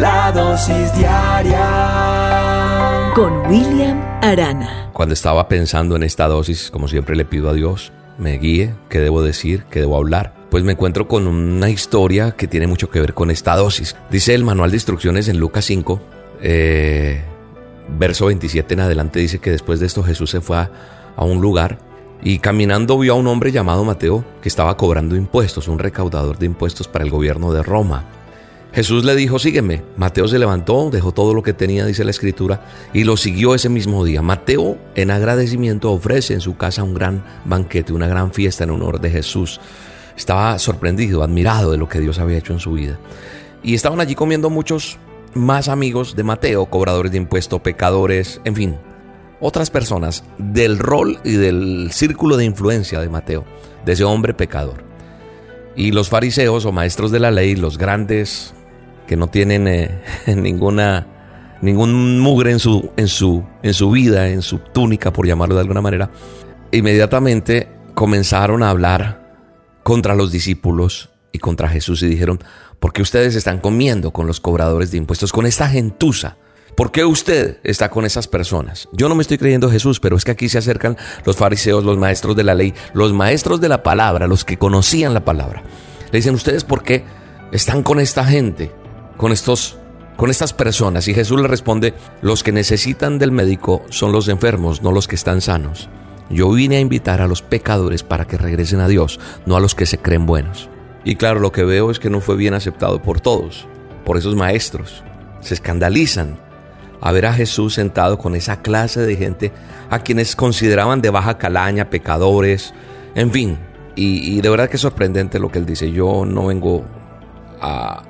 La dosis diaria con William Arana. Cuando estaba pensando en esta dosis, como siempre le pido a Dios, me guíe, qué debo decir, qué debo hablar. Pues me encuentro con una historia que tiene mucho que ver con esta dosis. Dice el manual de instrucciones en Lucas 5, eh, verso 27 en adelante, dice que después de esto Jesús se fue a, a un lugar y caminando vio a un hombre llamado Mateo que estaba cobrando impuestos, un recaudador de impuestos para el gobierno de Roma. Jesús le dijo, sígueme. Mateo se levantó, dejó todo lo que tenía, dice la escritura, y lo siguió ese mismo día. Mateo, en agradecimiento, ofrece en su casa un gran banquete, una gran fiesta en honor de Jesús. Estaba sorprendido, admirado de lo que Dios había hecho en su vida. Y estaban allí comiendo muchos más amigos de Mateo, cobradores de impuestos, pecadores, en fin, otras personas del rol y del círculo de influencia de Mateo, de ese hombre pecador. Y los fariseos o maestros de la ley, los grandes que no tienen eh, ninguna ningún mugre en su, en, su, en su vida, en su túnica, por llamarlo de alguna manera, inmediatamente comenzaron a hablar contra los discípulos y contra Jesús y dijeron, ¿por qué ustedes están comiendo con los cobradores de impuestos, con esta gentuza? ¿Por qué usted está con esas personas? Yo no me estoy creyendo Jesús, pero es que aquí se acercan los fariseos, los maestros de la ley, los maestros de la palabra, los que conocían la palabra. Le dicen, ¿ustedes por qué están con esta gente? Con estos con estas personas y Jesús le responde, los que necesitan del médico son los enfermos, no los que están sanos. Yo vine a invitar a los pecadores para que regresen a Dios, no a los que se creen buenos. Y claro, lo que veo es que no fue bien aceptado por todos, por esos maestros. Se escandalizan a ver a Jesús sentado con esa clase de gente a quienes consideraban de baja calaña, pecadores, en fin. Y, y de verdad que es sorprendente lo que él dice. Yo no vengo a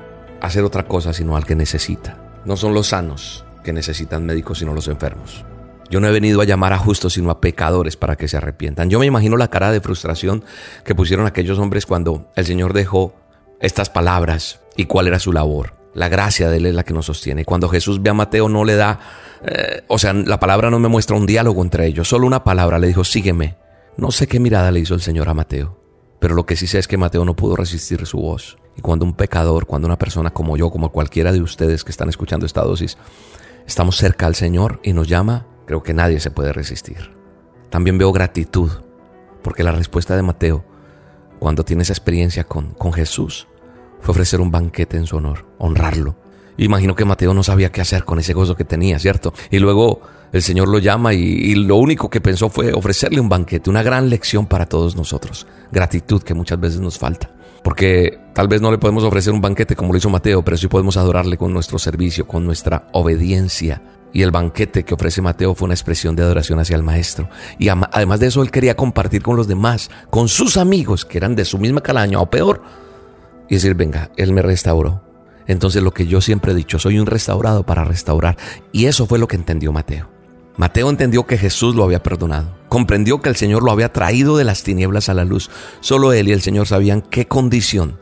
hacer otra cosa sino al que necesita. No son los sanos que necesitan médicos, sino los enfermos. Yo no he venido a llamar a justos, sino a pecadores para que se arrepientan. Yo me imagino la cara de frustración que pusieron aquellos hombres cuando el Señor dejó estas palabras y cuál era su labor. La gracia de Él es la que nos sostiene. Cuando Jesús ve a Mateo no le da, eh, o sea, la palabra no me muestra un diálogo entre ellos, solo una palabra. Le dijo, sígueme. No sé qué mirada le hizo el Señor a Mateo, pero lo que sí sé es que Mateo no pudo resistir su voz. Y cuando un pecador, cuando una persona como yo, como cualquiera de ustedes que están escuchando esta dosis, estamos cerca al Señor y nos llama, creo que nadie se puede resistir. También veo gratitud, porque la respuesta de Mateo, cuando tiene esa experiencia con, con Jesús, fue ofrecer un banquete en su honor, honrarlo. Imagino que Mateo no sabía qué hacer con ese gozo que tenía, ¿cierto? Y luego el Señor lo llama y, y, lo único que pensó fue ofrecerle un banquete, una gran lección para todos nosotros. Gratitud que muchas veces nos falta. Porque tal vez no le podemos ofrecer un banquete como lo hizo Mateo, pero sí podemos adorarle con nuestro servicio, con nuestra obediencia. Y el banquete que ofrece Mateo fue una expresión de adoración hacia el Maestro. Y además de eso, él quería compartir con los demás, con sus amigos que eran de su misma calaña o peor, y decir, venga, él me restauró. Entonces lo que yo siempre he dicho, soy un restaurado para restaurar. Y eso fue lo que entendió Mateo. Mateo entendió que Jesús lo había perdonado. Comprendió que el Señor lo había traído de las tinieblas a la luz. Solo él y el Señor sabían qué condición,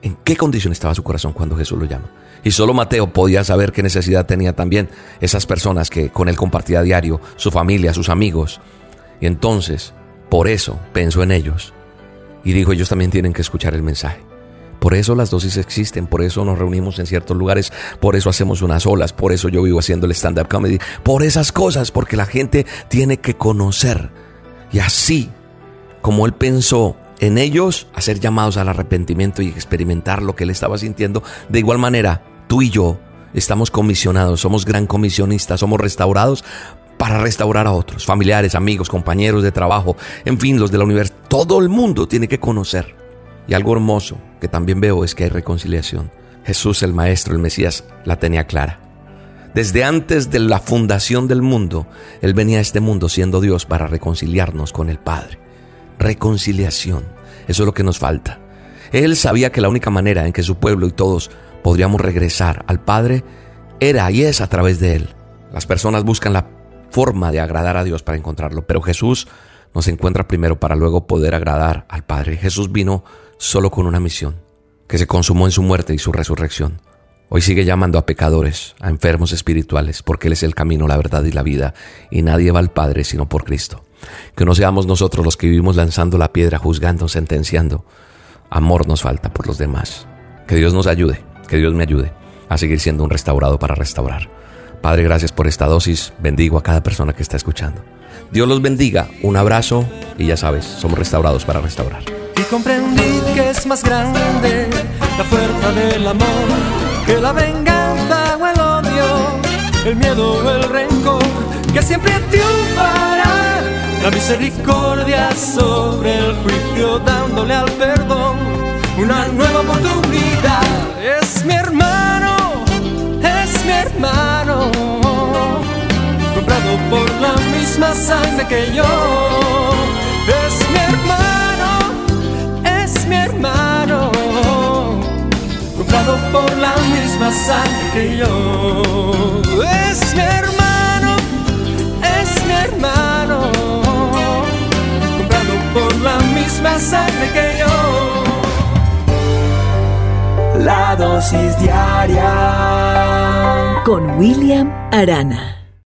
en qué condición estaba su corazón cuando Jesús lo llama. Y solo Mateo podía saber qué necesidad tenía también esas personas que con él compartía a diario, su familia, sus amigos. Y entonces, por eso pensó en ellos. Y dijo, ellos también tienen que escuchar el mensaje. Por eso las dosis existen, por eso nos reunimos en ciertos lugares, por eso hacemos unas olas, por eso yo vivo haciendo el stand-up comedy, por esas cosas, porque la gente tiene que conocer. Y así como él pensó en ellos, hacer llamados al arrepentimiento y experimentar lo que él estaba sintiendo, de igual manera, tú y yo estamos comisionados, somos gran comisionistas, somos restaurados para restaurar a otros, familiares, amigos, compañeros de trabajo, en fin, los de la universidad. Todo el mundo tiene que conocer y algo hermoso que también veo es que hay reconciliación. Jesús, el Maestro, el Mesías, la tenía clara. Desde antes de la fundación del mundo, Él venía a este mundo siendo Dios para reconciliarnos con el Padre. Reconciliación. Eso es lo que nos falta. Él sabía que la única manera en que su pueblo y todos podríamos regresar al Padre era y es a través de Él. Las personas buscan la forma de agradar a Dios para encontrarlo, pero Jesús nos encuentra primero para luego poder agradar al Padre. Jesús vino solo con una misión, que se consumó en su muerte y su resurrección. Hoy sigue llamando a pecadores, a enfermos espirituales, porque Él es el camino, la verdad y la vida, y nadie va al Padre sino por Cristo. Que no seamos nosotros los que vivimos lanzando la piedra, juzgando, sentenciando. Amor nos falta por los demás. Que Dios nos ayude, que Dios me ayude a seguir siendo un restaurado para restaurar. Padre, gracias por esta dosis. Bendigo a cada persona que está escuchando. Dios los bendiga. Un abrazo y ya sabes, somos restaurados para restaurar. Y comprendí que es más grande la fuerza del amor que la venganza o el odio, el miedo o el rencor, que siempre triunfará la misericordia sobre el juicio, dándole al perdón una nueva oportunidad. Es mi hermano, misma sangre que yo. Es mi hermano, es mi hermano, comprado por la misma sangre que yo. Es mi hermano, es mi hermano, comprado por la misma sangre que yo. La dosis diaria Con William Arana.